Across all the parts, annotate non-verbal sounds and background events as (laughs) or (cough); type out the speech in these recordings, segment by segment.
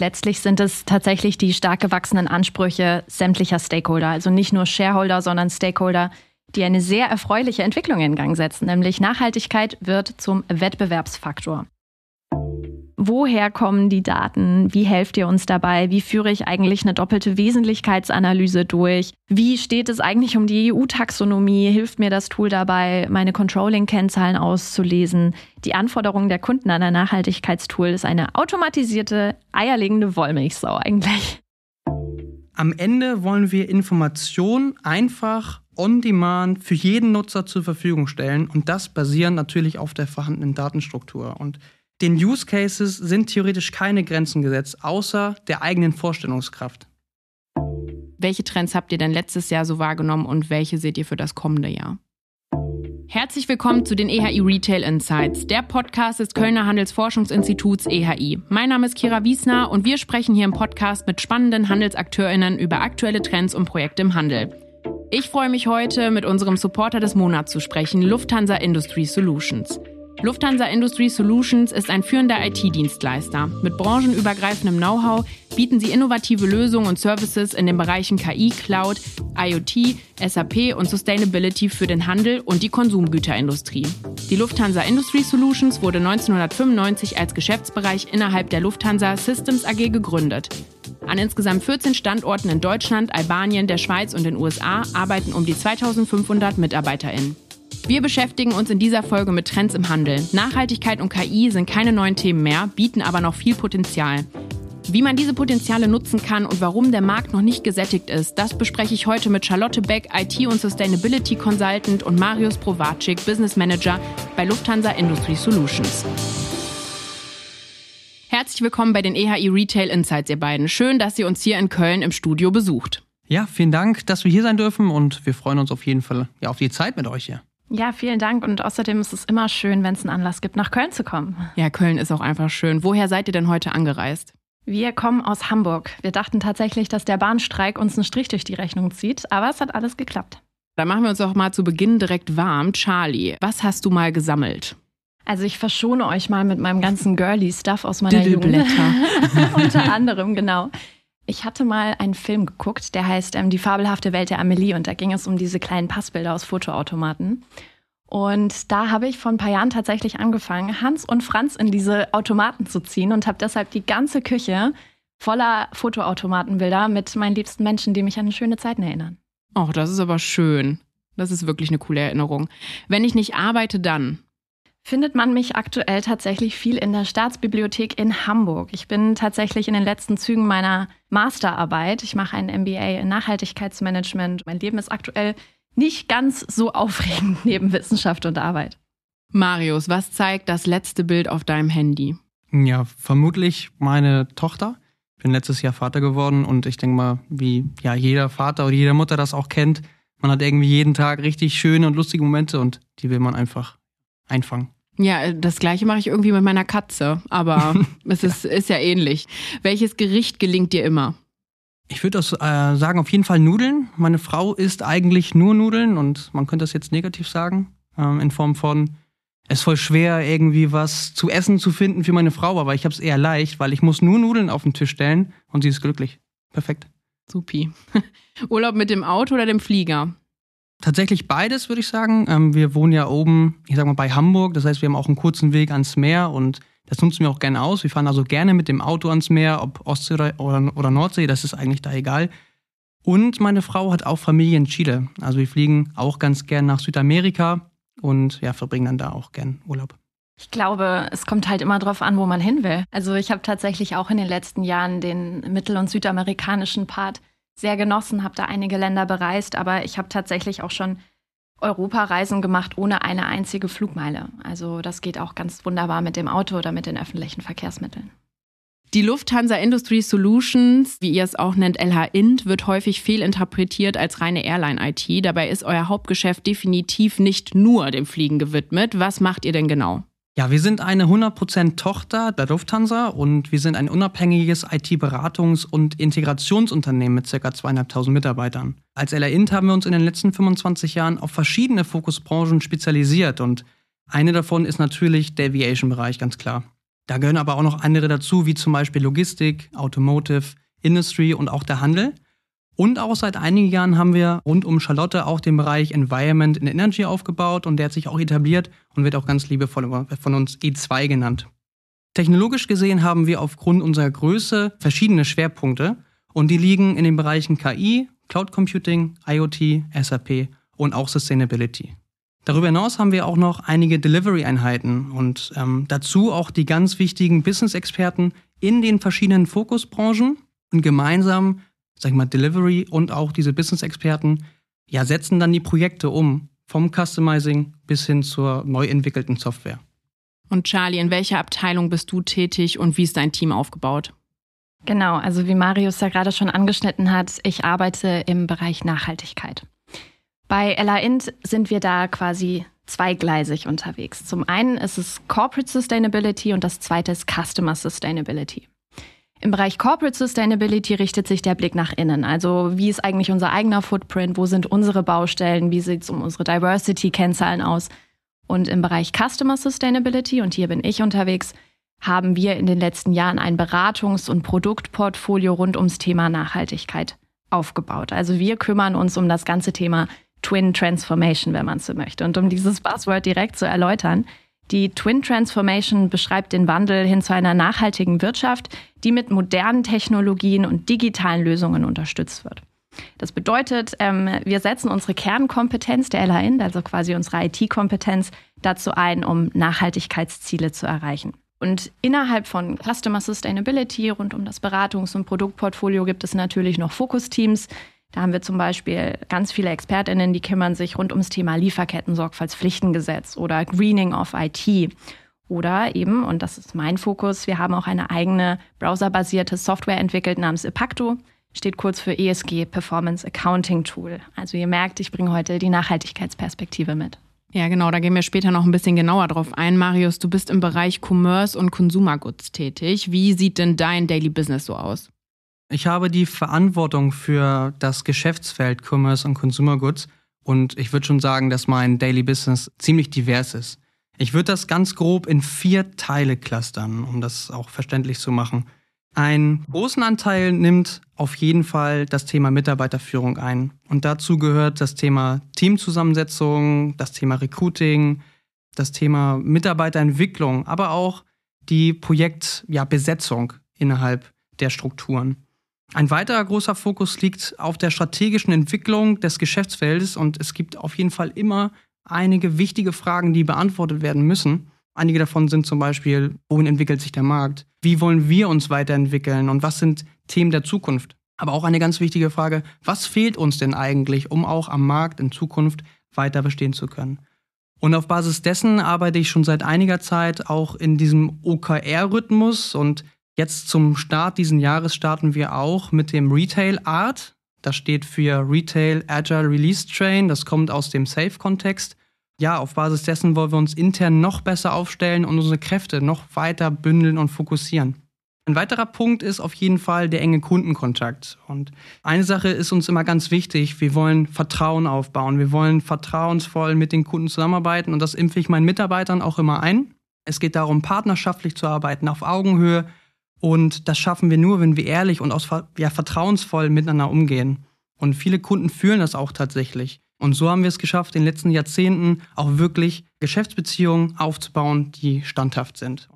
Letztlich sind es tatsächlich die stark gewachsenen Ansprüche sämtlicher Stakeholder, also nicht nur Shareholder, sondern Stakeholder, die eine sehr erfreuliche Entwicklung in Gang setzen, nämlich Nachhaltigkeit wird zum Wettbewerbsfaktor. Woher kommen die Daten? Wie helft ihr uns dabei? Wie führe ich eigentlich eine doppelte Wesentlichkeitsanalyse durch? Wie steht es eigentlich um die EU-Taxonomie? Hilft mir das Tool dabei, meine Controlling-Kennzahlen auszulesen? Die Anforderung der Kunden an ein Nachhaltigkeitstool ist eine automatisierte, eierlegende Wollmilchsau eigentlich. Am Ende wollen wir Informationen einfach on demand für jeden Nutzer zur Verfügung stellen und das basierend natürlich auf der vorhandenen Datenstruktur. Und den Use Cases sind theoretisch keine Grenzen gesetzt, außer der eigenen Vorstellungskraft. Welche Trends habt ihr denn letztes Jahr so wahrgenommen und welche seht ihr für das kommende Jahr? Herzlich willkommen zu den EHI Retail Insights, der Podcast des Kölner Handelsforschungsinstituts EHI. Mein Name ist Kira Wiesner und wir sprechen hier im Podcast mit spannenden HandelsakteurInnen über aktuelle Trends und Projekte im Handel. Ich freue mich heute, mit unserem Supporter des Monats zu sprechen, Lufthansa Industry Solutions. Lufthansa Industry Solutions ist ein führender IT-Dienstleister. Mit branchenübergreifendem Know-how bieten sie innovative Lösungen und Services in den Bereichen KI, Cloud, IoT, SAP und Sustainability für den Handel und die Konsumgüterindustrie. Die Lufthansa Industry Solutions wurde 1995 als Geschäftsbereich innerhalb der Lufthansa Systems AG gegründet. An insgesamt 14 Standorten in Deutschland, Albanien, der Schweiz und den USA arbeiten um die 2500 MitarbeiterInnen. Wir beschäftigen uns in dieser Folge mit Trends im Handel. Nachhaltigkeit und KI sind keine neuen Themen mehr, bieten aber noch viel Potenzial. Wie man diese Potenziale nutzen kann und warum der Markt noch nicht gesättigt ist, das bespreche ich heute mit Charlotte Beck, IT- und Sustainability Consultant und Marius Provacic, Business Manager bei Lufthansa Industry Solutions. Herzlich willkommen bei den EHI Retail Insights, ihr beiden. Schön, dass ihr uns hier in Köln im Studio besucht. Ja, vielen Dank, dass wir hier sein dürfen und wir freuen uns auf jeden Fall ja, auf die Zeit mit euch hier. Ja, vielen Dank. Und außerdem ist es immer schön, wenn es einen Anlass gibt, nach Köln zu kommen. Ja, Köln ist auch einfach schön. Woher seid ihr denn heute angereist? Wir kommen aus Hamburg. Wir dachten tatsächlich, dass der Bahnstreik uns einen Strich durch die Rechnung zieht, aber es hat alles geklappt. Dann machen wir uns auch mal zu Beginn direkt warm. Charlie, was hast du mal gesammelt? Also ich verschone euch mal mit meinem ganzen Girly-Stuff aus meiner Jugend. (laughs) Unter anderem, genau. Ich hatte mal einen Film geguckt, der heißt ähm, Die fabelhafte Welt der Amelie und da ging es um diese kleinen Passbilder aus Fotoautomaten. Und da habe ich vor ein paar Jahren tatsächlich angefangen, Hans und Franz in diese Automaten zu ziehen und habe deshalb die ganze Küche voller Fotoautomatenbilder mit meinen liebsten Menschen, die mich an schöne Zeiten erinnern. Oh, das ist aber schön. Das ist wirklich eine coole Erinnerung. Wenn ich nicht arbeite, dann findet man mich aktuell tatsächlich viel in der Staatsbibliothek in Hamburg. Ich bin tatsächlich in den letzten Zügen meiner Masterarbeit. Ich mache ein MBA in Nachhaltigkeitsmanagement. Mein Leben ist aktuell nicht ganz so aufregend (laughs) neben Wissenschaft und Arbeit. Marius, was zeigt das letzte Bild auf deinem Handy? Ja, vermutlich meine Tochter. Ich bin letztes Jahr Vater geworden und ich denke mal, wie ja jeder Vater oder jede Mutter das auch kennt, man hat irgendwie jeden Tag richtig schöne und lustige Momente und die will man einfach einfangen. Ja, das gleiche mache ich irgendwie mit meiner Katze, aber (laughs) es ist, ist ja ähnlich. Welches Gericht gelingt dir immer? Ich würde das äh, sagen, auf jeden Fall Nudeln. Meine Frau isst eigentlich nur Nudeln und man könnte das jetzt negativ sagen, ähm, in Form von, es ist voll schwer, irgendwie was zu essen zu finden für meine Frau, aber ich habe es eher leicht, weil ich muss nur Nudeln auf den Tisch stellen und sie ist glücklich. Perfekt. Supi. (laughs) Urlaub mit dem Auto oder dem Flieger? Tatsächlich beides, würde ich sagen. Ähm, wir wohnen ja oben, ich sag mal, bei Hamburg. Das heißt, wir haben auch einen kurzen Weg ans Meer und das nutzen wir auch gerne aus. Wir fahren also gerne mit dem Auto ans Meer, ob Ostsee oder, Nordsee, das ist eigentlich da egal. Und meine Frau hat auch Familie in Chile. Also wir fliegen auch ganz gern nach Südamerika und ja, verbringen dann da auch gern Urlaub. Ich glaube, es kommt halt immer drauf an, wo man hin will. Also ich habe tatsächlich auch in den letzten Jahren den mittel- und südamerikanischen Part sehr genossen, habe da einige Länder bereist, aber ich habe tatsächlich auch schon Europareisen gemacht ohne eine einzige Flugmeile. Also das geht auch ganz wunderbar mit dem Auto oder mit den öffentlichen Verkehrsmitteln. Die Lufthansa Industry Solutions, wie ihr es auch nennt, LH Int, wird häufig fehlinterpretiert als reine Airline-IT. Dabei ist euer Hauptgeschäft definitiv nicht nur dem Fliegen gewidmet. Was macht ihr denn genau? Ja, wir sind eine 100% Tochter der Lufthansa und wir sind ein unabhängiges IT-Beratungs- und Integrationsunternehmen mit ca. zweieinhalbtausend Mitarbeitern. Als LR Int haben wir uns in den letzten 25 Jahren auf verschiedene Fokusbranchen spezialisiert und eine davon ist natürlich der Aviation-Bereich, ganz klar. Da gehören aber auch noch andere dazu, wie zum Beispiel Logistik, Automotive, Industry und auch der Handel. Und auch seit einigen Jahren haben wir rund um Charlotte auch den Bereich Environment and Energy aufgebaut und der hat sich auch etabliert und wird auch ganz liebevoll von uns E2 genannt. Technologisch gesehen haben wir aufgrund unserer Größe verschiedene Schwerpunkte und die liegen in den Bereichen KI, Cloud Computing, IoT, SAP und auch Sustainability. Darüber hinaus haben wir auch noch einige Delivery-Einheiten und ähm, dazu auch die ganz wichtigen Business-Experten in den verschiedenen Fokusbranchen und gemeinsam sag ich mal, Delivery und auch diese Business-Experten, ja, setzen dann die Projekte um, vom Customizing bis hin zur neu entwickelten Software. Und Charlie, in welcher Abteilung bist du tätig und wie ist dein Team aufgebaut? Genau, also wie Marius ja gerade schon angeschnitten hat, ich arbeite im Bereich Nachhaltigkeit. Bei LA Int sind wir da quasi zweigleisig unterwegs. Zum einen ist es Corporate Sustainability und das zweite ist Customer Sustainability. Im Bereich Corporate Sustainability richtet sich der Blick nach innen. Also wie ist eigentlich unser eigener Footprint? Wo sind unsere Baustellen? Wie sieht es um unsere Diversity-Kennzahlen aus? Und im Bereich Customer Sustainability, und hier bin ich unterwegs, haben wir in den letzten Jahren ein Beratungs- und Produktportfolio rund ums Thema Nachhaltigkeit aufgebaut. Also wir kümmern uns um das ganze Thema Twin Transformation, wenn man so möchte. Und um dieses Buzzword direkt zu erläutern, die Twin Transformation beschreibt den Wandel hin zu einer nachhaltigen Wirtschaft, die mit modernen Technologien und digitalen Lösungen unterstützt wird. Das bedeutet, ähm, wir setzen unsere Kernkompetenz der LHN, also quasi unsere IT-Kompetenz, dazu ein, um Nachhaltigkeitsziele zu erreichen. Und innerhalb von Customer Sustainability rund um das Beratungs- und Produktportfolio gibt es natürlich noch Fokusteams, da haben wir zum Beispiel ganz viele ExpertInnen, die kümmern sich rund ums Thema Lieferketten-Sorgfaltspflichtengesetz oder Greening of IT. Oder eben, und das ist mein Fokus, wir haben auch eine eigene browserbasierte Software entwickelt namens Epacto. Steht kurz für ESG Performance Accounting Tool. Also ihr merkt, ich bringe heute die Nachhaltigkeitsperspektive mit. Ja, genau, da gehen wir später noch ein bisschen genauer drauf ein. Marius, du bist im Bereich Commerce und Consumer Goods tätig. Wie sieht denn dein Daily Business so aus? Ich habe die Verantwortung für das Geschäftsfeld Commerce und Consumer Goods und ich würde schon sagen, dass mein Daily Business ziemlich divers ist. Ich würde das ganz grob in vier Teile clustern, um das auch verständlich zu machen. Einen großen Anteil nimmt auf jeden Fall das Thema Mitarbeiterführung ein. Und dazu gehört das Thema Teamzusammensetzung, das Thema Recruiting, das Thema Mitarbeiterentwicklung, aber auch die Projektbesetzung ja, innerhalb der Strukturen. Ein weiterer großer Fokus liegt auf der strategischen Entwicklung des Geschäftsfeldes und es gibt auf jeden Fall immer einige wichtige Fragen, die beantwortet werden müssen. Einige davon sind zum Beispiel, wohin entwickelt sich der Markt? Wie wollen wir uns weiterentwickeln und was sind Themen der Zukunft? Aber auch eine ganz wichtige Frage, was fehlt uns denn eigentlich, um auch am Markt in Zukunft weiter bestehen zu können? Und auf Basis dessen arbeite ich schon seit einiger Zeit auch in diesem OKR-Rhythmus und Jetzt zum Start diesen Jahres starten wir auch mit dem Retail Art. Das steht für Retail Agile Release Train. Das kommt aus dem Safe-Kontext. Ja, auf Basis dessen wollen wir uns intern noch besser aufstellen und unsere Kräfte noch weiter bündeln und fokussieren. Ein weiterer Punkt ist auf jeden Fall der enge Kundenkontakt. Und eine Sache ist uns immer ganz wichtig. Wir wollen Vertrauen aufbauen. Wir wollen vertrauensvoll mit den Kunden zusammenarbeiten. Und das impfe ich meinen Mitarbeitern auch immer ein. Es geht darum, partnerschaftlich zu arbeiten, auf Augenhöhe und das schaffen wir nur, wenn wir ehrlich und aus, ja, vertrauensvoll miteinander umgehen. Und viele Kunden fühlen das auch tatsächlich. Und so haben wir es geschafft, in den letzten Jahrzehnten auch wirklich Geschäftsbeziehungen aufzubauen, die standhaft sind.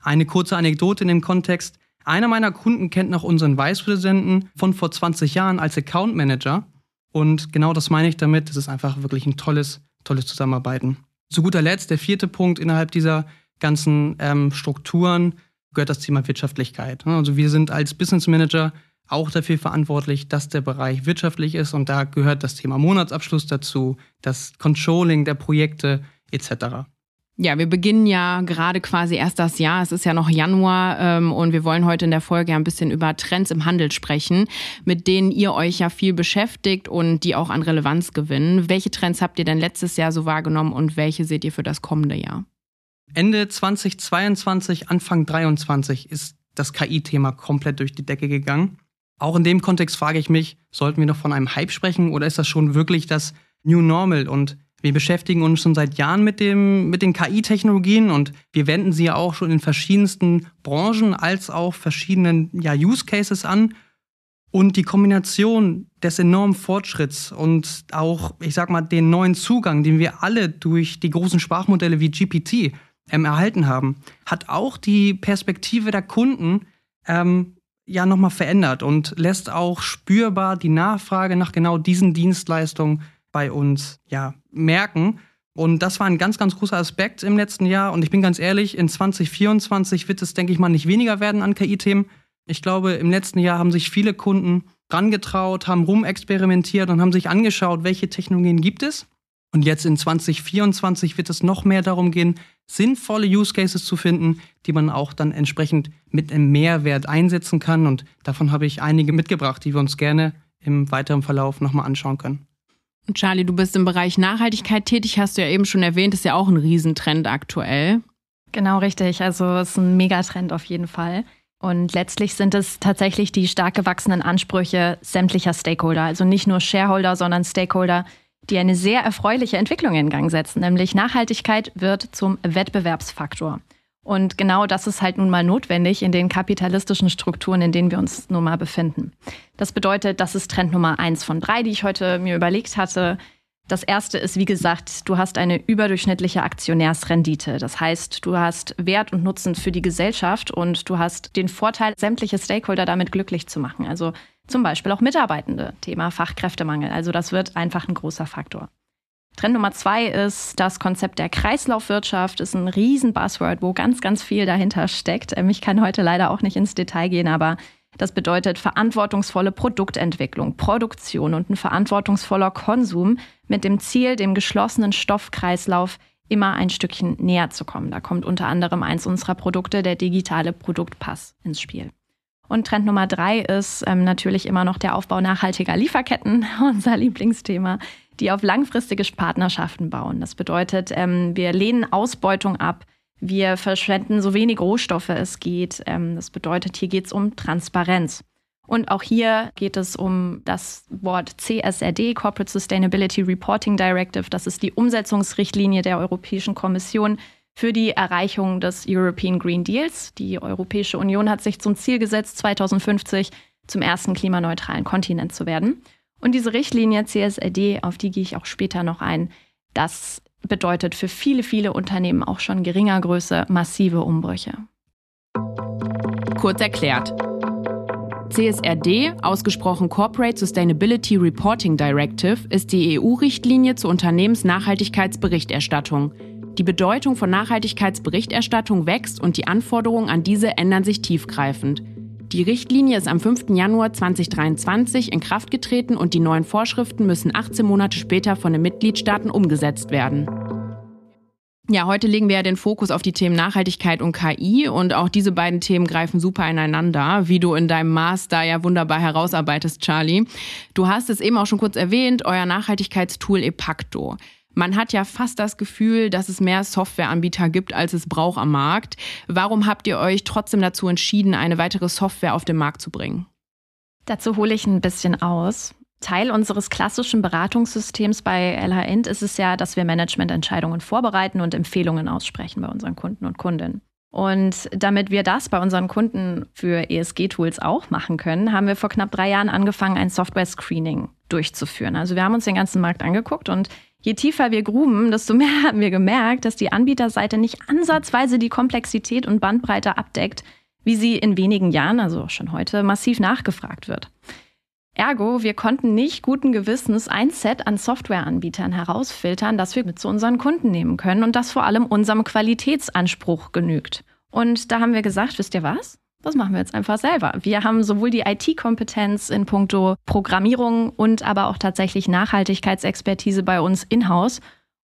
Eine kurze Anekdote in dem Kontext. Einer meiner Kunden kennt noch unseren Vicepräsidenten von vor 20 Jahren als Account Manager. Und genau das meine ich damit. Es ist einfach wirklich ein tolles, tolles Zusammenarbeiten. Zu guter Letzt, der vierte Punkt innerhalb dieser ganzen ähm, Strukturen gehört das Thema Wirtschaftlichkeit. Ne? Also wir sind als Business Manager auch dafür verantwortlich, dass der Bereich wirtschaftlich ist und da gehört das Thema Monatsabschluss dazu, das Controlling der Projekte etc. Ja, wir beginnen ja gerade quasi erst das Jahr. Es ist ja noch Januar ähm, und wir wollen heute in der Folge ein bisschen über Trends im Handel sprechen, mit denen ihr euch ja viel beschäftigt und die auch an Relevanz gewinnen. Welche Trends habt ihr denn letztes Jahr so wahrgenommen und welche seht ihr für das kommende Jahr? Ende 2022, Anfang 2023 ist das KI-Thema komplett durch die Decke gegangen. Auch in dem Kontext frage ich mich, sollten wir noch von einem Hype sprechen oder ist das schon wirklich das New Normal? Und Wir beschäftigen uns schon seit Jahren mit, dem, mit den KI-Technologien und wir wenden sie ja auch schon in verschiedensten Branchen als auch verschiedenen ja, Use Cases an. Und die Kombination des enormen Fortschritts und auch, ich sag mal, den neuen Zugang, den wir alle durch die großen Sprachmodelle wie GPT ähm, erhalten haben, hat auch die Perspektive der Kunden ähm, ja nochmal verändert und lässt auch spürbar die Nachfrage nach genau diesen Dienstleistungen bei uns ja merken. Und das war ein ganz, ganz großer Aspekt im letzten Jahr. Und ich bin ganz ehrlich, in 2024 wird es, denke ich mal, nicht weniger werden an KI-Themen. Ich glaube, im letzten Jahr haben sich viele Kunden rangetraut, haben rumexperimentiert und haben sich angeschaut, welche Technologien gibt es. Und jetzt in 2024 wird es noch mehr darum gehen, sinnvolle Use Cases zu finden, die man auch dann entsprechend mit einem Mehrwert einsetzen kann. Und davon habe ich einige mitgebracht, die wir uns gerne im weiteren Verlauf nochmal anschauen können. Charlie, du bist im Bereich Nachhaltigkeit tätig, hast du ja eben schon erwähnt, ist ja auch ein Riesentrend aktuell. Genau richtig, also es ist ein Megatrend auf jeden Fall. Und letztlich sind es tatsächlich die stark gewachsenen Ansprüche sämtlicher Stakeholder, also nicht nur Shareholder, sondern Stakeholder, die eine sehr erfreuliche Entwicklung in Gang setzen, nämlich Nachhaltigkeit wird zum Wettbewerbsfaktor. Und genau das ist halt nun mal notwendig in den kapitalistischen Strukturen, in denen wir uns nun mal befinden. Das bedeutet, das ist Trend Nummer eins von drei, die ich heute mir überlegt hatte. Das erste ist, wie gesagt, du hast eine überdurchschnittliche Aktionärsrendite. Das heißt, du hast Wert und Nutzen für die Gesellschaft und du hast den Vorteil, sämtliche Stakeholder damit glücklich zu machen. Also zum Beispiel auch Mitarbeitende. Thema Fachkräftemangel. Also das wird einfach ein großer Faktor. Trend Nummer zwei ist das Konzept der Kreislaufwirtschaft. Ist ein riesen Buzzword, wo ganz, ganz viel dahinter steckt. Ähm, ich kann heute leider auch nicht ins Detail gehen, aber das bedeutet verantwortungsvolle Produktentwicklung, Produktion und ein verantwortungsvoller Konsum mit dem Ziel, dem geschlossenen Stoffkreislauf immer ein Stückchen näher zu kommen. Da kommt unter anderem eins unserer Produkte, der digitale Produktpass, ins Spiel. Und Trend Nummer drei ist ähm, natürlich immer noch der Aufbau nachhaltiger Lieferketten, (laughs) unser Lieblingsthema, die auf langfristige Partnerschaften bauen. Das bedeutet, ähm, wir lehnen Ausbeutung ab, wir verschwenden so wenig Rohstoffe es geht. Ähm, das bedeutet, hier geht es um Transparenz. Und auch hier geht es um das Wort CSRD, Corporate Sustainability Reporting Directive. Das ist die Umsetzungsrichtlinie der Europäischen Kommission für die Erreichung des European Green Deals. Die Europäische Union hat sich zum Ziel gesetzt, 2050 zum ersten klimaneutralen Kontinent zu werden. Und diese Richtlinie CSRD, auf die gehe ich auch später noch ein, das bedeutet für viele, viele Unternehmen auch schon geringer Größe massive Umbrüche. Kurz erklärt. CSRD, ausgesprochen Corporate Sustainability Reporting Directive, ist die EU-Richtlinie zur Unternehmensnachhaltigkeitsberichterstattung. Die Bedeutung von Nachhaltigkeitsberichterstattung wächst und die Anforderungen an diese ändern sich tiefgreifend. Die Richtlinie ist am 5. Januar 2023 in Kraft getreten und die neuen Vorschriften müssen 18 Monate später von den Mitgliedstaaten umgesetzt werden. Ja, heute legen wir ja den Fokus auf die Themen Nachhaltigkeit und KI und auch diese beiden Themen greifen super ineinander, wie du in deinem Master ja wunderbar herausarbeitest, Charlie. Du hast es eben auch schon kurz erwähnt, euer Nachhaltigkeitstool Epacto. Man hat ja fast das Gefühl, dass es mehr Softwareanbieter gibt, als es braucht am Markt. Warum habt ihr euch trotzdem dazu entschieden, eine weitere Software auf den Markt zu bringen? Dazu hole ich ein bisschen aus. Teil unseres klassischen Beratungssystems bei LHInt ist es ja, dass wir Managemententscheidungen vorbereiten und Empfehlungen aussprechen bei unseren Kunden und Kundinnen. Und damit wir das bei unseren Kunden für ESG-Tools auch machen können, haben wir vor knapp drei Jahren angefangen, ein Software-Screening durchzuführen. Also wir haben uns den ganzen Markt angeguckt und Je tiefer wir gruben, desto mehr (laughs) haben wir gemerkt, dass die Anbieterseite nicht ansatzweise die Komplexität und Bandbreite abdeckt, wie sie in wenigen Jahren, also schon heute, massiv nachgefragt wird. Ergo, wir konnten nicht guten Gewissens ein Set an Softwareanbietern herausfiltern, das wir mit zu unseren Kunden nehmen können und das vor allem unserem Qualitätsanspruch genügt. Und da haben wir gesagt, wisst ihr was? Das machen wir jetzt einfach selber. Wir haben sowohl die IT-Kompetenz in puncto Programmierung und aber auch tatsächlich Nachhaltigkeitsexpertise bei uns in-house.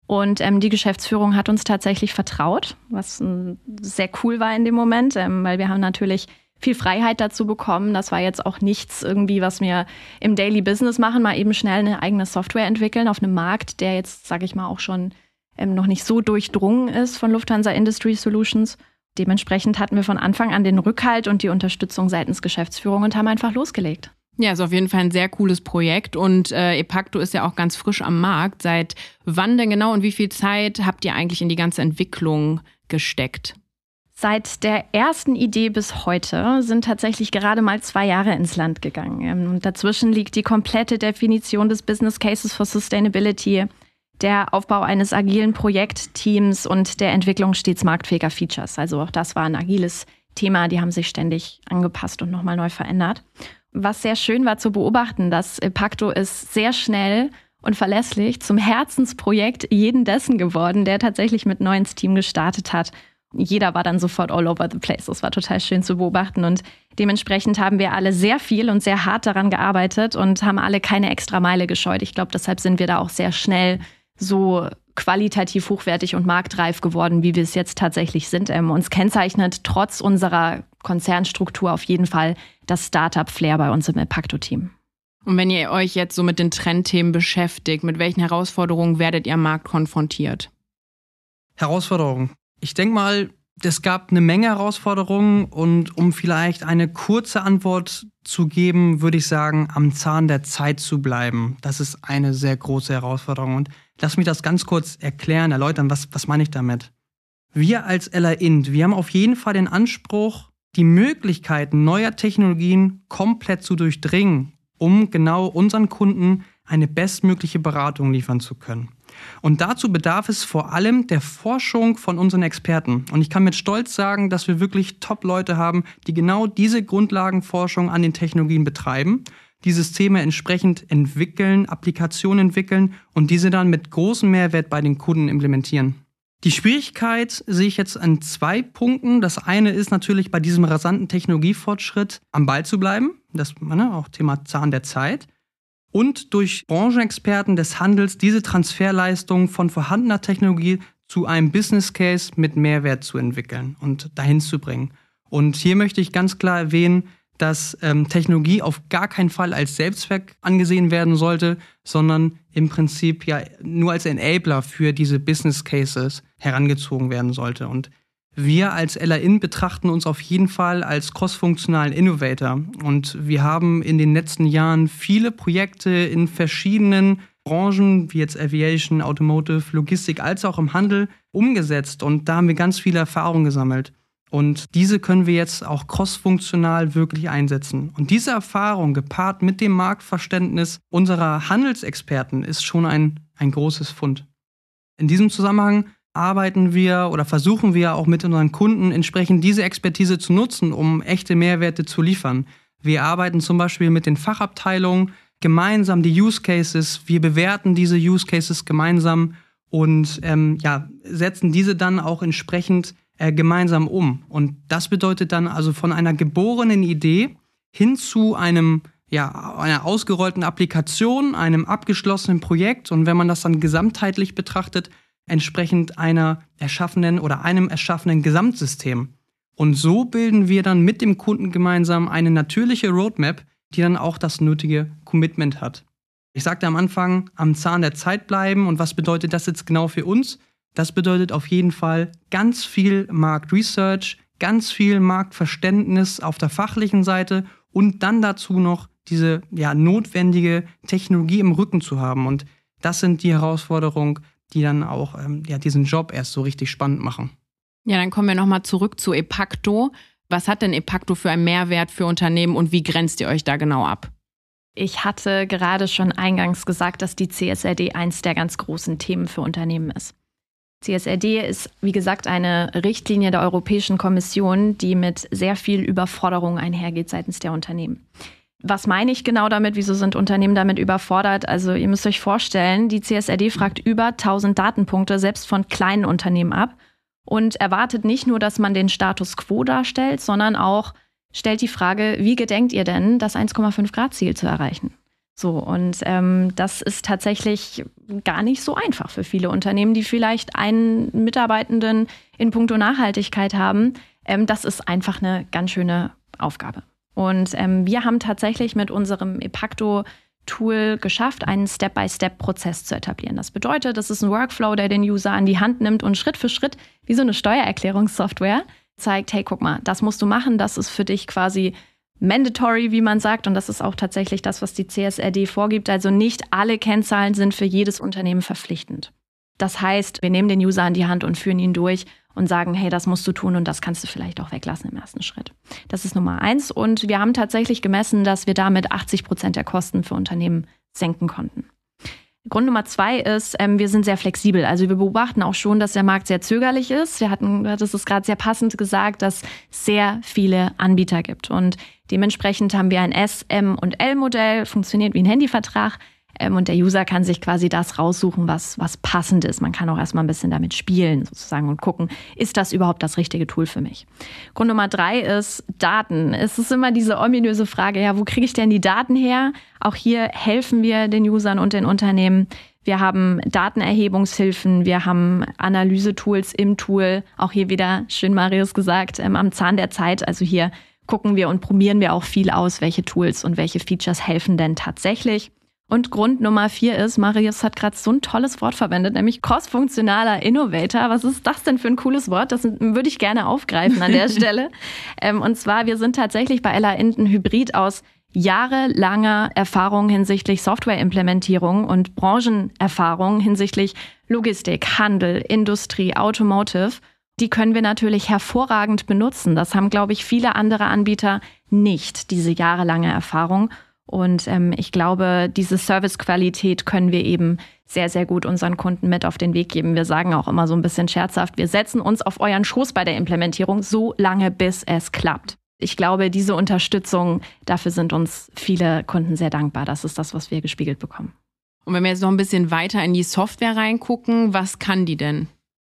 Und ähm, die Geschäftsführung hat uns tatsächlich vertraut, was ähm, sehr cool war in dem Moment, ähm, weil wir haben natürlich viel Freiheit dazu bekommen. Das war jetzt auch nichts irgendwie, was wir im Daily Business machen, mal eben schnell eine eigene Software entwickeln auf einem Markt, der jetzt, sage ich mal, auch schon ähm, noch nicht so durchdrungen ist von Lufthansa Industry Solutions. Dementsprechend hatten wir von Anfang an den Rückhalt und die Unterstützung seitens Geschäftsführung und haben einfach losgelegt. Ja, ist auf jeden Fall ein sehr cooles Projekt und äh, Epacto ist ja auch ganz frisch am Markt. Seit wann denn genau und wie viel Zeit habt ihr eigentlich in die ganze Entwicklung gesteckt? Seit der ersten Idee bis heute sind tatsächlich gerade mal zwei Jahre ins Land gegangen. Ähm, und dazwischen liegt die komplette Definition des Business Cases for Sustainability, der Aufbau eines agilen Projektteams und der Entwicklung stets marktfähiger Features. Also auch das war ein agiles Thema, die haben sich ständig angepasst und nochmal neu verändert. Was sehr schön war zu beobachten, dass Pacto ist sehr schnell und verlässlich zum Herzensprojekt jeden dessen geworden, der tatsächlich mit neu ins Team gestartet hat. Jeder war dann sofort all over the place. Das war total schön zu beobachten und dementsprechend haben wir alle sehr viel und sehr hart daran gearbeitet und haben alle keine extra Meile gescheut. Ich glaube, deshalb sind wir da auch sehr schnell so qualitativ hochwertig und marktreif geworden, wie wir es jetzt tatsächlich sind. Ähm, uns kennzeichnet trotz unserer Konzernstruktur auf jeden Fall das Startup-Flair bei uns im Impacto-Team. Und wenn ihr euch jetzt so mit den Trendthemen beschäftigt, mit welchen Herausforderungen werdet ihr am Markt konfrontiert? Herausforderungen. Ich denke mal, es gab eine Menge Herausforderungen und um vielleicht eine kurze Antwort zu geben, würde ich sagen, am Zahn der Zeit zu bleiben. Das ist eine sehr große Herausforderung. Und lass mich das ganz kurz erklären, erläutern, was, was meine ich damit? Wir als LA Int, wir haben auf jeden Fall den Anspruch, die Möglichkeiten neuer Technologien komplett zu durchdringen, um genau unseren Kunden eine bestmögliche Beratung liefern zu können. Und dazu bedarf es vor allem der Forschung von unseren Experten. Und ich kann mit Stolz sagen, dass wir wirklich Top-Leute haben, die genau diese Grundlagenforschung an den Technologien betreiben, die Systeme entsprechend entwickeln, Applikationen entwickeln und diese dann mit großem Mehrwert bei den Kunden implementieren. Die Schwierigkeit sehe ich jetzt an zwei Punkten. Das eine ist natürlich bei diesem rasanten Technologiefortschritt am Ball zu bleiben. Das ne, auch Thema Zahn der Zeit. Und durch Branchenexperten des Handels diese Transferleistung von vorhandener Technologie zu einem Business Case mit Mehrwert zu entwickeln und dahin zu bringen. Und hier möchte ich ganz klar erwähnen, dass ähm, Technologie auf gar keinen Fall als Selbstzweck angesehen werden sollte, sondern im Prinzip ja nur als Enabler für diese Business Cases herangezogen werden sollte. Und wir als LAIN betrachten uns auf jeden Fall als crossfunktionalen Innovator. Und wir haben in den letzten Jahren viele Projekte in verschiedenen Branchen, wie jetzt Aviation, Automotive, Logistik, als auch im Handel umgesetzt. Und da haben wir ganz viele Erfahrungen gesammelt. Und diese können wir jetzt auch crossfunktional wirklich einsetzen. Und diese Erfahrung gepaart mit dem Marktverständnis unserer Handelsexperten ist schon ein, ein großes Fund. In diesem Zusammenhang arbeiten wir oder versuchen wir auch mit unseren Kunden entsprechend diese Expertise zu nutzen, um echte Mehrwerte zu liefern. Wir arbeiten zum Beispiel mit den Fachabteilungen gemeinsam die Use Cases, wir bewerten diese Use Cases gemeinsam und ähm, ja, setzen diese dann auch entsprechend äh, gemeinsam um. Und das bedeutet dann also von einer geborenen Idee hin zu einem ja, einer ausgerollten Applikation, einem abgeschlossenen Projekt und wenn man das dann gesamtheitlich betrachtet, entsprechend einer erschaffenen oder einem erschaffenen Gesamtsystem. Und so bilden wir dann mit dem Kunden gemeinsam eine natürliche Roadmap, die dann auch das nötige Commitment hat. Ich sagte am Anfang, am Zahn der Zeit bleiben und was bedeutet das jetzt genau für uns? Das bedeutet auf jeden Fall ganz viel Marktresearch, ganz viel Marktverständnis auf der fachlichen Seite und dann dazu noch diese ja, notwendige Technologie im Rücken zu haben. Und das sind die Herausforderungen, die dann auch ähm, ja, diesen Job erst so richtig spannend machen. Ja, dann kommen wir nochmal zurück zu Epacto. Was hat denn Epacto für einen Mehrwert für Unternehmen und wie grenzt ihr euch da genau ab? Ich hatte gerade schon eingangs gesagt, dass die CSRD eins der ganz großen Themen für Unternehmen ist. CSRD ist, wie gesagt, eine Richtlinie der Europäischen Kommission, die mit sehr viel Überforderung einhergeht seitens der Unternehmen. Was meine ich genau damit? Wieso sind Unternehmen damit überfordert? Also ihr müsst euch vorstellen, die CSRD fragt über 1000 Datenpunkte selbst von kleinen Unternehmen ab und erwartet nicht nur, dass man den Status quo darstellt, sondern auch stellt die Frage, wie gedenkt ihr denn, das 1,5 Grad Ziel zu erreichen? So, und ähm, das ist tatsächlich gar nicht so einfach für viele Unternehmen, die vielleicht einen Mitarbeitenden in puncto Nachhaltigkeit haben. Ähm, das ist einfach eine ganz schöne Aufgabe. Und ähm, wir haben tatsächlich mit unserem Epacto Tool geschafft, einen Step-by-Step-Prozess zu etablieren. Das bedeutet, das ist ein Workflow, der den User an die Hand nimmt und Schritt für Schritt, wie so eine Steuererklärungssoftware, zeigt, hey, guck mal, das musst du machen, das ist für dich quasi mandatory, wie man sagt. Und das ist auch tatsächlich das, was die CSRD vorgibt. Also nicht alle Kennzahlen sind für jedes Unternehmen verpflichtend. Das heißt, wir nehmen den User an die Hand und führen ihn durch und sagen, hey, das musst du tun und das kannst du vielleicht auch weglassen im ersten Schritt. Das ist Nummer eins. Und wir haben tatsächlich gemessen, dass wir damit 80 Prozent der Kosten für Unternehmen senken konnten. Grund Nummer zwei ist, ähm, wir sind sehr flexibel. Also wir beobachten auch schon, dass der Markt sehr zögerlich ist. Wir hatten, das ist gerade sehr passend gesagt, dass es sehr viele Anbieter gibt. Und dementsprechend haben wir ein S, M und L-Modell, funktioniert wie ein Handyvertrag. Ähm, und der User kann sich quasi das raussuchen, was, was passend ist. Man kann auch erstmal ein bisschen damit spielen sozusagen und gucken, ist das überhaupt das richtige Tool für mich? Grund Nummer drei ist Daten. Es ist immer diese ominöse Frage, ja, wo kriege ich denn die Daten her? Auch hier helfen wir den Usern und den Unternehmen. Wir haben Datenerhebungshilfen, wir haben Analysetools im Tool. Auch hier wieder, schön Marius gesagt, ähm, am Zahn der Zeit. Also hier gucken wir und probieren wir auch viel aus, welche Tools und welche Features helfen denn tatsächlich. Und Grund Nummer vier ist, Marius hat gerade so ein tolles Wort verwendet, nämlich cross-funktionaler Innovator. Was ist das denn für ein cooles Wort? Das würde ich gerne aufgreifen an der (laughs) Stelle. Ähm, und zwar, wir sind tatsächlich bei Ella Inden Hybrid aus jahrelanger Erfahrung hinsichtlich Softwareimplementierung und Branchenerfahrung hinsichtlich Logistik, Handel, Industrie, Automotive. Die können wir natürlich hervorragend benutzen. Das haben, glaube ich, viele andere Anbieter nicht, diese jahrelange Erfahrung. Und ähm, ich glaube, diese Servicequalität können wir eben sehr, sehr gut unseren Kunden mit auf den Weg geben. Wir sagen auch immer so ein bisschen scherzhaft, wir setzen uns auf euren Schoß bei der Implementierung so lange, bis es klappt. Ich glaube, diese Unterstützung, dafür sind uns viele Kunden sehr dankbar. Das ist das, was wir gespiegelt bekommen. Und wenn wir jetzt noch ein bisschen weiter in die Software reingucken, was kann die denn?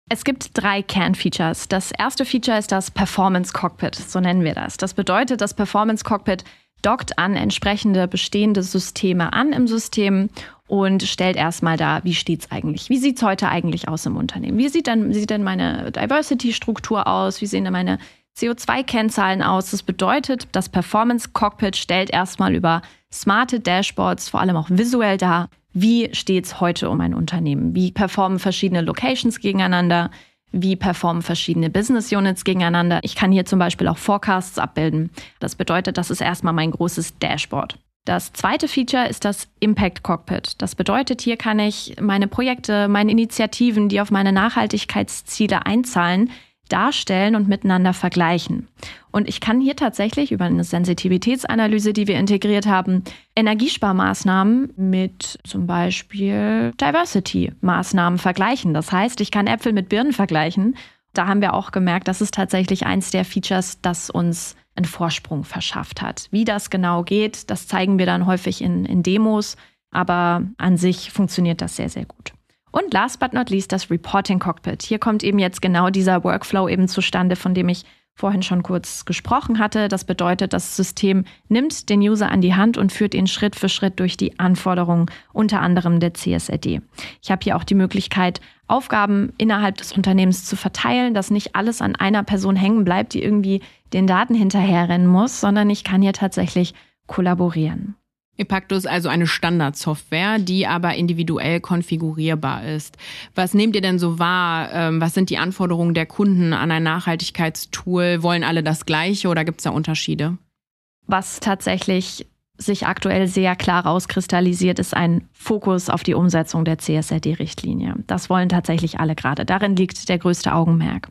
Es gibt drei Kernfeatures. Das erste Feature ist das Performance Cockpit, so nennen wir das. Das bedeutet, das Performance Cockpit dockt an entsprechende bestehende Systeme an im System und stellt erstmal da, wie steht es eigentlich? Wie sieht es heute eigentlich aus im Unternehmen? Wie sieht denn, sieht denn meine Diversity-Struktur aus? Wie sehen denn meine CO2-Kennzahlen aus? Das bedeutet, das Performance Cockpit stellt erstmal über smarte Dashboards, vor allem auch visuell dar, wie steht es heute um ein Unternehmen? Wie performen verschiedene Locations gegeneinander? Wie performen verschiedene Business Units gegeneinander. Ich kann hier zum Beispiel auch Forecasts abbilden. Das bedeutet, das ist erstmal mein großes Dashboard. Das zweite Feature ist das Impact Cockpit. Das bedeutet, hier kann ich meine Projekte, meine Initiativen, die auf meine Nachhaltigkeitsziele einzahlen, darstellen und miteinander vergleichen. Und ich kann hier tatsächlich über eine Sensitivitätsanalyse, die wir integriert haben, Energiesparmaßnahmen mit zum Beispiel Diversity-Maßnahmen vergleichen. Das heißt, ich kann Äpfel mit Birnen vergleichen. Da haben wir auch gemerkt, das ist tatsächlich eins der Features, das uns einen Vorsprung verschafft hat. Wie das genau geht, das zeigen wir dann häufig in, in Demos, aber an sich funktioniert das sehr, sehr gut. Und last but not least das Reporting Cockpit. Hier kommt eben jetzt genau dieser Workflow eben zustande, von dem ich vorhin schon kurz gesprochen hatte. Das bedeutet, das System nimmt den User an die Hand und führt ihn Schritt für Schritt durch die Anforderungen unter anderem der CSRD. Ich habe hier auch die Möglichkeit, Aufgaben innerhalb des Unternehmens zu verteilen, dass nicht alles an einer Person hängen bleibt, die irgendwie den Daten hinterherrennen muss, sondern ich kann hier tatsächlich kollaborieren. Epacto ist also eine Standardsoftware, die aber individuell konfigurierbar ist. Was nehmt ihr denn so wahr? Ähm, was sind die Anforderungen der Kunden an ein Nachhaltigkeitstool? Wollen alle das Gleiche oder gibt es da Unterschiede? Was tatsächlich sich aktuell sehr klar rauskristallisiert, ist ein Fokus auf die Umsetzung der CSRD-Richtlinie. Das wollen tatsächlich alle gerade. Darin liegt der größte Augenmerk.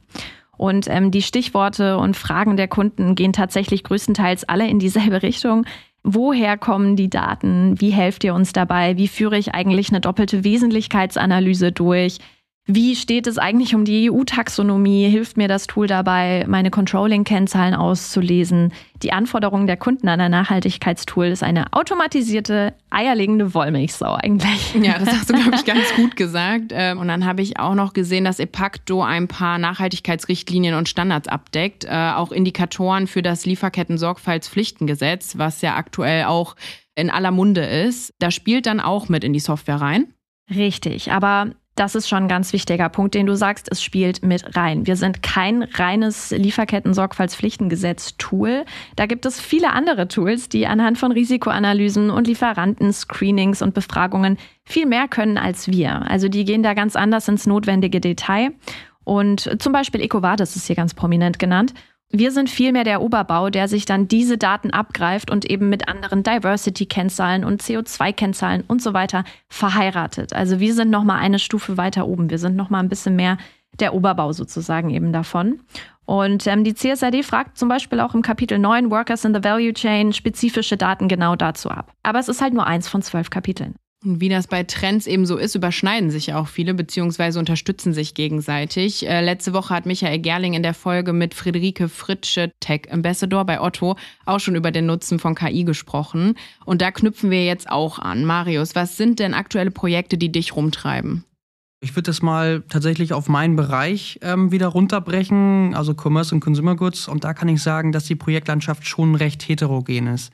Und ähm, die Stichworte und Fragen der Kunden gehen tatsächlich größtenteils alle in dieselbe Richtung. Woher kommen die Daten? Wie helft ihr uns dabei? Wie führe ich eigentlich eine doppelte Wesentlichkeitsanalyse durch? Wie steht es eigentlich um die EU-Taxonomie? Hilft mir das Tool dabei, meine Controlling-Kennzahlen auszulesen? Die Anforderungen der Kunden an ein Nachhaltigkeitstool ist eine automatisierte, eierlegende Wollmilchsau eigentlich. Ja, das hast du, glaube ich, (laughs) ganz gut gesagt. Ähm, und dann habe ich auch noch gesehen, dass Epacto ein paar Nachhaltigkeitsrichtlinien und Standards abdeckt. Äh, auch Indikatoren für das Lieferketten-Sorgfaltspflichtengesetz, was ja aktuell auch in aller Munde ist. Da spielt dann auch mit in die Software rein. Richtig, aber das ist schon ein ganz wichtiger Punkt, den du sagst. Es spielt mit rein. Wir sind kein reines Lieferketten-Sorgfaltspflichtengesetz-Tool. Da gibt es viele andere Tools, die anhand von Risikoanalysen und Lieferanten-Screenings und Befragungen viel mehr können als wir. Also die gehen da ganz anders ins notwendige Detail. Und zum Beispiel EcoVadis ist hier ganz prominent genannt. Wir sind vielmehr der Oberbau, der sich dann diese Daten abgreift und eben mit anderen Diversity-Kennzahlen und CO2-Kennzahlen und so weiter verheiratet. Also wir sind nochmal eine Stufe weiter oben. Wir sind nochmal ein bisschen mehr der Oberbau sozusagen eben davon. Und ähm, die CSRD fragt zum Beispiel auch im Kapitel 9 Workers in the Value Chain spezifische Daten genau dazu ab. Aber es ist halt nur eins von zwölf Kapiteln. Und wie das bei Trends eben so ist, überschneiden sich auch viele beziehungsweise unterstützen sich gegenseitig. Äh, letzte Woche hat Michael Gerling in der Folge mit Friederike Fritsche, Tech Ambassador bei Otto, auch schon über den Nutzen von KI gesprochen. Und da knüpfen wir jetzt auch an. Marius, was sind denn aktuelle Projekte, die dich rumtreiben? Ich würde das mal tatsächlich auf meinen Bereich ähm, wieder runterbrechen, also Commerce und Consumer Goods. Und da kann ich sagen, dass die Projektlandschaft schon recht heterogen ist.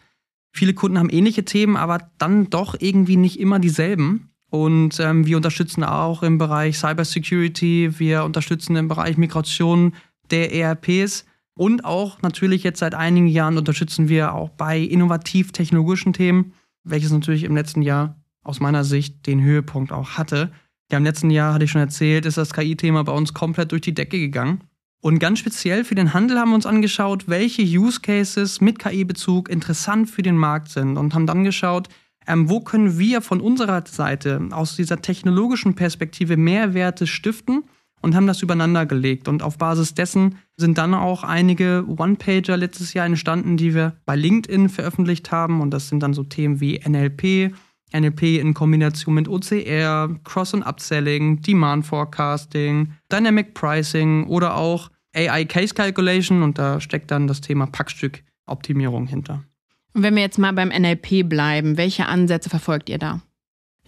Viele Kunden haben ähnliche Themen, aber dann doch irgendwie nicht immer dieselben. Und ähm, wir unterstützen auch im Bereich Cybersecurity, wir unterstützen im Bereich Migration der ERPs und auch natürlich jetzt seit einigen Jahren unterstützen wir auch bei innovativ-technologischen Themen, welches natürlich im letzten Jahr aus meiner Sicht den Höhepunkt auch hatte. Ja, im letzten Jahr, hatte ich schon erzählt, ist das KI-Thema bei uns komplett durch die Decke gegangen. Und ganz speziell für den Handel haben wir uns angeschaut, welche Use Cases mit KI-Bezug interessant für den Markt sind und haben dann geschaut, ähm, wo können wir von unserer Seite aus dieser technologischen Perspektive Mehrwerte stiften und haben das übereinander gelegt. Und auf Basis dessen sind dann auch einige One-Pager letztes Jahr entstanden, die wir bei LinkedIn veröffentlicht haben. Und das sind dann so Themen wie NLP, NLP in Kombination mit OCR, Cross- und Upselling, Demand Forecasting, Dynamic Pricing oder auch AI Case Calculation und da steckt dann das Thema Packstück-Optimierung hinter. Und wenn wir jetzt mal beim NLP bleiben, welche Ansätze verfolgt ihr da?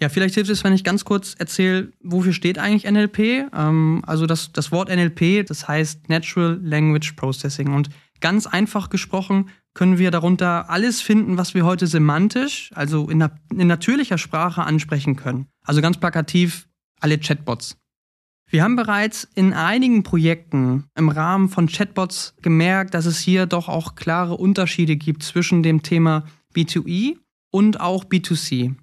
Ja, vielleicht hilft es, wenn ich ganz kurz erzähle, wofür steht eigentlich NLP. Ähm, also das, das Wort NLP, das heißt Natural Language Processing. Und ganz einfach gesprochen können wir darunter alles finden, was wir heute semantisch, also in, in natürlicher Sprache ansprechen können. Also ganz plakativ alle Chatbots. Wir haben bereits in einigen Projekten im Rahmen von Chatbots gemerkt, dass es hier doch auch klare Unterschiede gibt zwischen dem Thema B2E und auch B2C.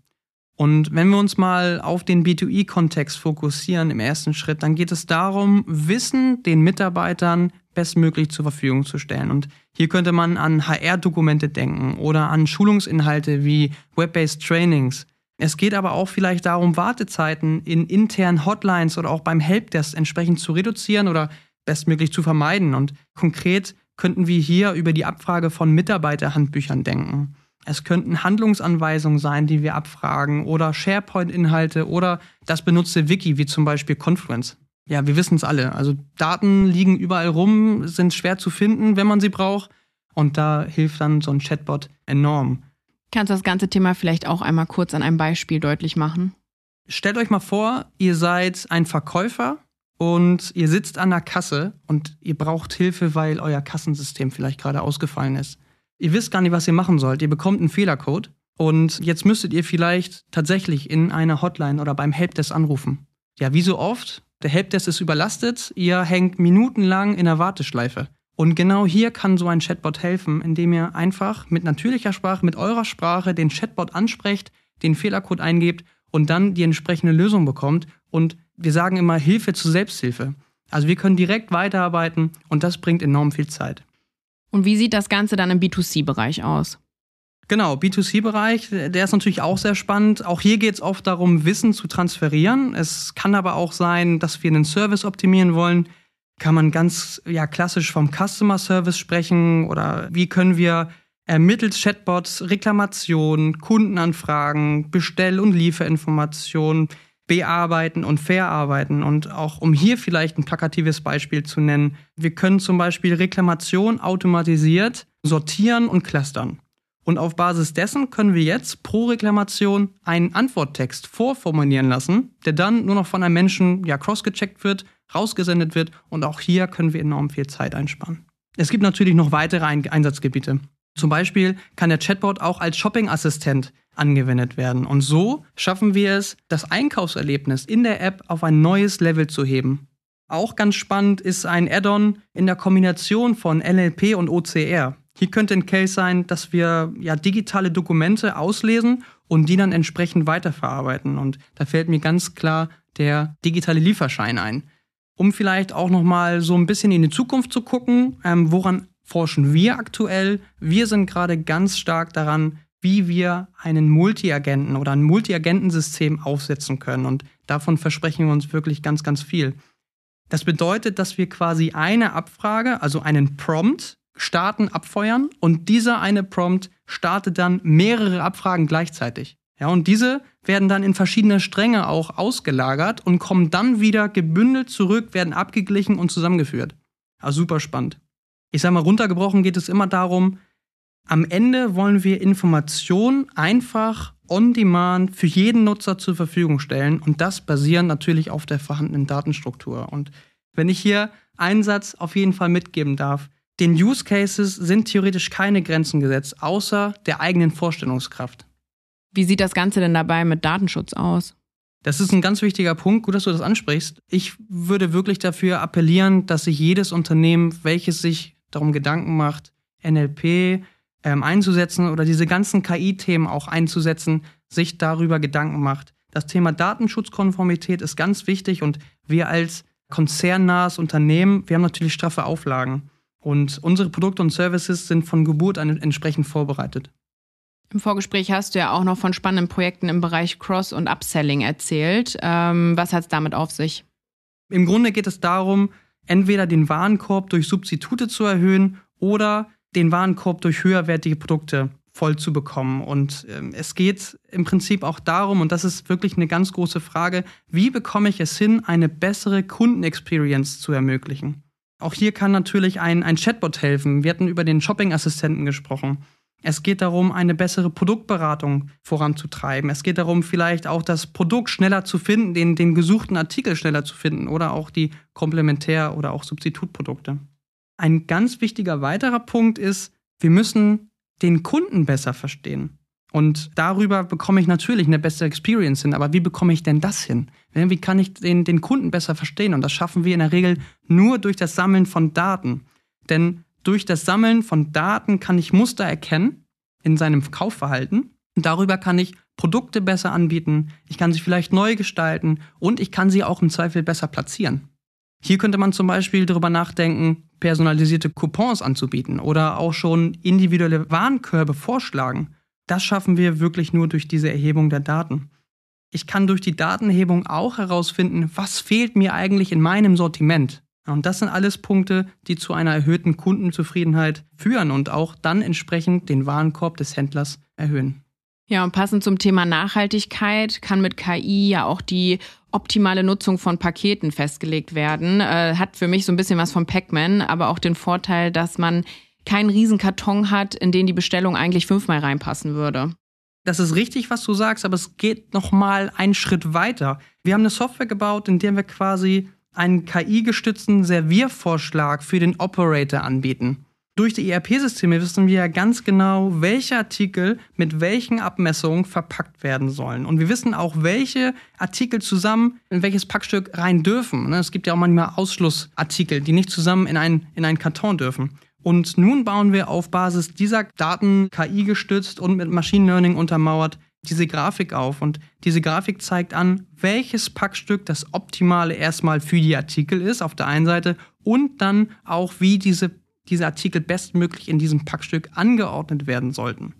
Und wenn wir uns mal auf den B2E-Kontext fokussieren im ersten Schritt, dann geht es darum, Wissen den Mitarbeitern bestmöglich zur Verfügung zu stellen. Und hier könnte man an HR-Dokumente denken oder an Schulungsinhalte wie Web-based Trainings es geht aber auch vielleicht darum, Wartezeiten in internen Hotlines oder auch beim Helpdesk entsprechend zu reduzieren oder bestmöglich zu vermeiden. Und konkret könnten wir hier über die Abfrage von Mitarbeiterhandbüchern denken. Es könnten Handlungsanweisungen sein, die wir abfragen oder SharePoint-Inhalte oder das benutzte Wiki, wie zum Beispiel Confluence. Ja, wir wissen es alle. Also Daten liegen überall rum, sind schwer zu finden, wenn man sie braucht. Und da hilft dann so ein Chatbot enorm. Kannst du das ganze Thema vielleicht auch einmal kurz an einem Beispiel deutlich machen? Stellt euch mal vor, ihr seid ein Verkäufer und ihr sitzt an der Kasse und ihr braucht Hilfe, weil euer Kassensystem vielleicht gerade ausgefallen ist. Ihr wisst gar nicht, was ihr machen sollt. Ihr bekommt einen Fehlercode und jetzt müsstet ihr vielleicht tatsächlich in einer Hotline oder beim Helpdesk anrufen. Ja, wie so oft, der Helpdesk ist überlastet, ihr hängt minutenlang in der Warteschleife. Und genau hier kann so ein Chatbot helfen, indem ihr einfach mit natürlicher Sprache, mit eurer Sprache den Chatbot ansprecht, den Fehlercode eingebt und dann die entsprechende Lösung bekommt. Und wir sagen immer Hilfe zur Selbsthilfe. Also wir können direkt weiterarbeiten und das bringt enorm viel Zeit. Und wie sieht das Ganze dann im B2C-Bereich aus? Genau, B2C-Bereich, der ist natürlich auch sehr spannend. Auch hier geht es oft darum, Wissen zu transferieren. Es kann aber auch sein, dass wir einen Service optimieren wollen kann man ganz ja, klassisch vom Customer Service sprechen oder wie können wir äh, mittels Chatbots Reklamationen, Kundenanfragen, Bestell- und Lieferinformationen bearbeiten und verarbeiten. Und auch um hier vielleicht ein plakatives Beispiel zu nennen, wir können zum Beispiel Reklamationen automatisiert sortieren und clustern. Und auf Basis dessen können wir jetzt pro Reklamation einen Antworttext vorformulieren lassen, der dann nur noch von einem Menschen ja crossgecheckt wird rausgesendet wird. Und auch hier können wir enorm viel Zeit einsparen. Es gibt natürlich noch weitere Einsatzgebiete. Zum Beispiel kann der Chatbot auch als Shopping-Assistent angewendet werden. Und so schaffen wir es, das Einkaufserlebnis in der App auf ein neues Level zu heben. Auch ganz spannend ist ein Add-on in der Kombination von NLP und OCR. Hier könnte ein Case sein, dass wir ja digitale Dokumente auslesen und die dann entsprechend weiterverarbeiten. Und da fällt mir ganz klar der digitale Lieferschein ein um vielleicht auch noch mal so ein bisschen in die Zukunft zu gucken, ähm, woran forschen wir aktuell. Wir sind gerade ganz stark daran, wie wir einen Multiagenten oder ein Multiagentensystem aufsetzen können. Und davon versprechen wir uns wirklich ganz, ganz viel. Das bedeutet, dass wir quasi eine Abfrage, also einen Prompt, starten, abfeuern und dieser eine Prompt startet dann mehrere Abfragen gleichzeitig. Ja, und diese werden dann in verschiedene Stränge auch ausgelagert und kommen dann wieder gebündelt zurück, werden abgeglichen und zusammengeführt. Also super spannend. Ich sage mal, runtergebrochen geht es immer darum, am Ende wollen wir Informationen einfach on demand für jeden Nutzer zur Verfügung stellen und das basierend natürlich auf der vorhandenen Datenstruktur. Und wenn ich hier einen Satz auf jeden Fall mitgeben darf, den Use Cases sind theoretisch keine Grenzen gesetzt, außer der eigenen Vorstellungskraft. Wie sieht das Ganze denn dabei mit Datenschutz aus? Das ist ein ganz wichtiger Punkt. Gut, dass du das ansprichst. Ich würde wirklich dafür appellieren, dass sich jedes Unternehmen, welches sich darum Gedanken macht, NLP ähm, einzusetzen oder diese ganzen KI-Themen auch einzusetzen, sich darüber Gedanken macht. Das Thema Datenschutzkonformität ist ganz wichtig und wir als konzernnahes Unternehmen, wir haben natürlich straffe Auflagen. Und unsere Produkte und Services sind von Geburt an entsprechend vorbereitet. Im Vorgespräch hast du ja auch noch von spannenden Projekten im Bereich Cross- und Upselling erzählt. Ähm, was hat es damit auf sich? Im Grunde geht es darum, entweder den Warenkorb durch Substitute zu erhöhen oder den Warenkorb durch höherwertige Produkte voll zu bekommen. Und ähm, es geht im Prinzip auch darum, und das ist wirklich eine ganz große Frage, wie bekomme ich es hin, eine bessere Kundenexperience zu ermöglichen? Auch hier kann natürlich ein, ein Chatbot helfen. Wir hatten über den Shopping-Assistenten gesprochen. Es geht darum, eine bessere Produktberatung voranzutreiben. Es geht darum, vielleicht auch das Produkt schneller zu finden, den, den gesuchten Artikel schneller zu finden oder auch die Komplementär- oder auch Substitutprodukte. Ein ganz wichtiger weiterer Punkt ist, wir müssen den Kunden besser verstehen. Und darüber bekomme ich natürlich eine bessere Experience hin. Aber wie bekomme ich denn das hin? Wie kann ich den, den Kunden besser verstehen? Und das schaffen wir in der Regel nur durch das Sammeln von Daten. Denn durch das Sammeln von Daten kann ich Muster erkennen in seinem Kaufverhalten. Und darüber kann ich Produkte besser anbieten, ich kann sie vielleicht neu gestalten und ich kann sie auch im Zweifel besser platzieren. Hier könnte man zum Beispiel darüber nachdenken, personalisierte Coupons anzubieten oder auch schon individuelle Warenkörbe vorschlagen. Das schaffen wir wirklich nur durch diese Erhebung der Daten. Ich kann durch die Datenhebung auch herausfinden, was fehlt mir eigentlich in meinem Sortiment. Und das sind alles Punkte, die zu einer erhöhten Kundenzufriedenheit führen und auch dann entsprechend den Warenkorb des Händlers erhöhen. Ja, und passend zum Thema Nachhaltigkeit kann mit KI ja auch die optimale Nutzung von Paketen festgelegt werden. Äh, hat für mich so ein bisschen was von Pac-Man, aber auch den Vorteil, dass man keinen riesen Karton hat, in den die Bestellung eigentlich fünfmal reinpassen würde. Das ist richtig, was du sagst, aber es geht noch mal einen Schritt weiter. Wir haben eine Software gebaut, in der wir quasi einen KI-gestützten Serviervorschlag für den Operator anbieten. Durch die ERP-Systeme wissen wir ja ganz genau, welche Artikel mit welchen Abmessungen verpackt werden sollen. Und wir wissen auch, welche Artikel zusammen in welches Packstück rein dürfen. Ne, es gibt ja auch manchmal Ausschlussartikel, die nicht zusammen in einen, in einen Karton dürfen. Und nun bauen wir auf Basis dieser Daten KI gestützt und mit Machine Learning untermauert diese Grafik auf und diese Grafik zeigt an, welches Packstück das optimale erstmal für die Artikel ist auf der einen Seite und dann auch, wie diese, diese Artikel bestmöglich in diesem Packstück angeordnet werden sollten.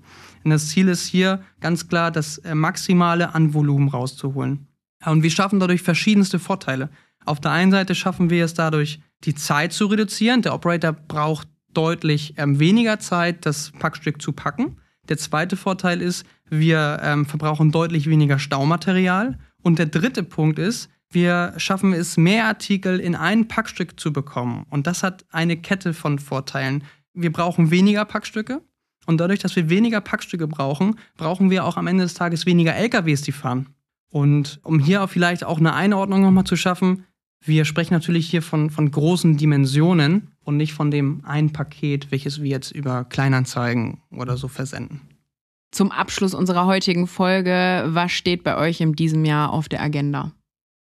Und das Ziel ist hier ganz klar, das äh, Maximale an Volumen rauszuholen. Und wir schaffen dadurch verschiedenste Vorteile. Auf der einen Seite schaffen wir es dadurch, die Zeit zu reduzieren. Der Operator braucht deutlich ähm, weniger Zeit, das Packstück zu packen. Der zweite Vorteil ist, wir ähm, verbrauchen deutlich weniger Staumaterial. Und der dritte Punkt ist, wir schaffen es, mehr Artikel in ein Packstück zu bekommen. Und das hat eine Kette von Vorteilen. Wir brauchen weniger Packstücke. Und dadurch, dass wir weniger Packstücke brauchen, brauchen wir auch am Ende des Tages weniger LKWs, die fahren. Und um hier auch vielleicht auch eine Einordnung nochmal zu schaffen, wir sprechen natürlich hier von, von großen Dimensionen und nicht von dem einen Paket, welches wir jetzt über Kleinanzeigen oder so versenden. Zum Abschluss unserer heutigen Folge, was steht bei euch in diesem Jahr auf der Agenda?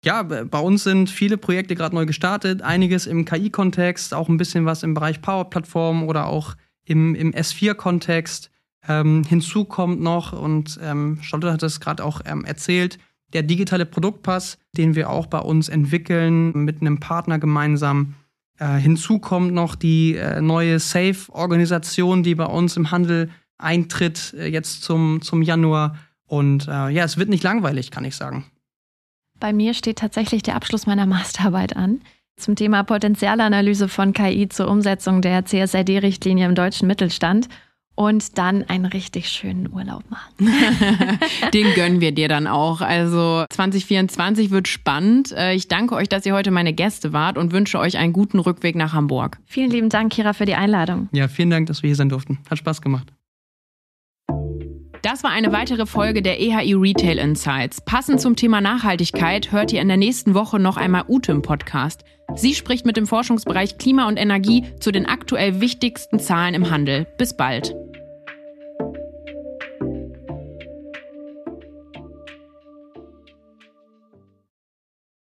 Ja, bei uns sind viele Projekte gerade neu gestartet, einiges im KI-Kontext, auch ein bisschen was im Bereich Power-Plattform oder auch im, im S4-Kontext. Ähm, hinzu kommt noch, und ähm, Stolte hat es gerade auch ähm, erzählt, der digitale Produktpass, den wir auch bei uns entwickeln mit einem Partner gemeinsam, Äh, hinzu kommt noch die äh, neue SAFE-Organisation, die bei uns im Handel eintritt, äh, jetzt zum, zum Januar. Und äh, ja, es wird nicht langweilig, kann ich sagen. Bei mir steht tatsächlich der Abschluss meiner Masterarbeit an zum Thema Potenzialanalyse von KI zur Umsetzung der CSRD-Richtlinie im deutschen Mittelstand und dann einen richtig schönen Urlaub machen. (laughs) (laughs) Den gönnen wir dir dann auch. Also 2024 wird spannend. Äh, ich danke euch, dass ihr heute meine Gäste wart und wünsche euch einen guten Rückweg nach Hamburg. Vielen lieben Dank, Kira, für die Einladung. Ja, vielen Dank, dass wir hier sein durften. Hat Spaß gemacht. Das war eine weitere Folge der EHI Retail Insights. Passend zum Thema Nachhaltigkeit hört ihr in der nächsten Woche noch einmal Ute im Podcast. Sie spricht mit dem Forschungsbereich Klima und Energie zu den aktuell wichtigsten Zahlen im Handel. Bis bald.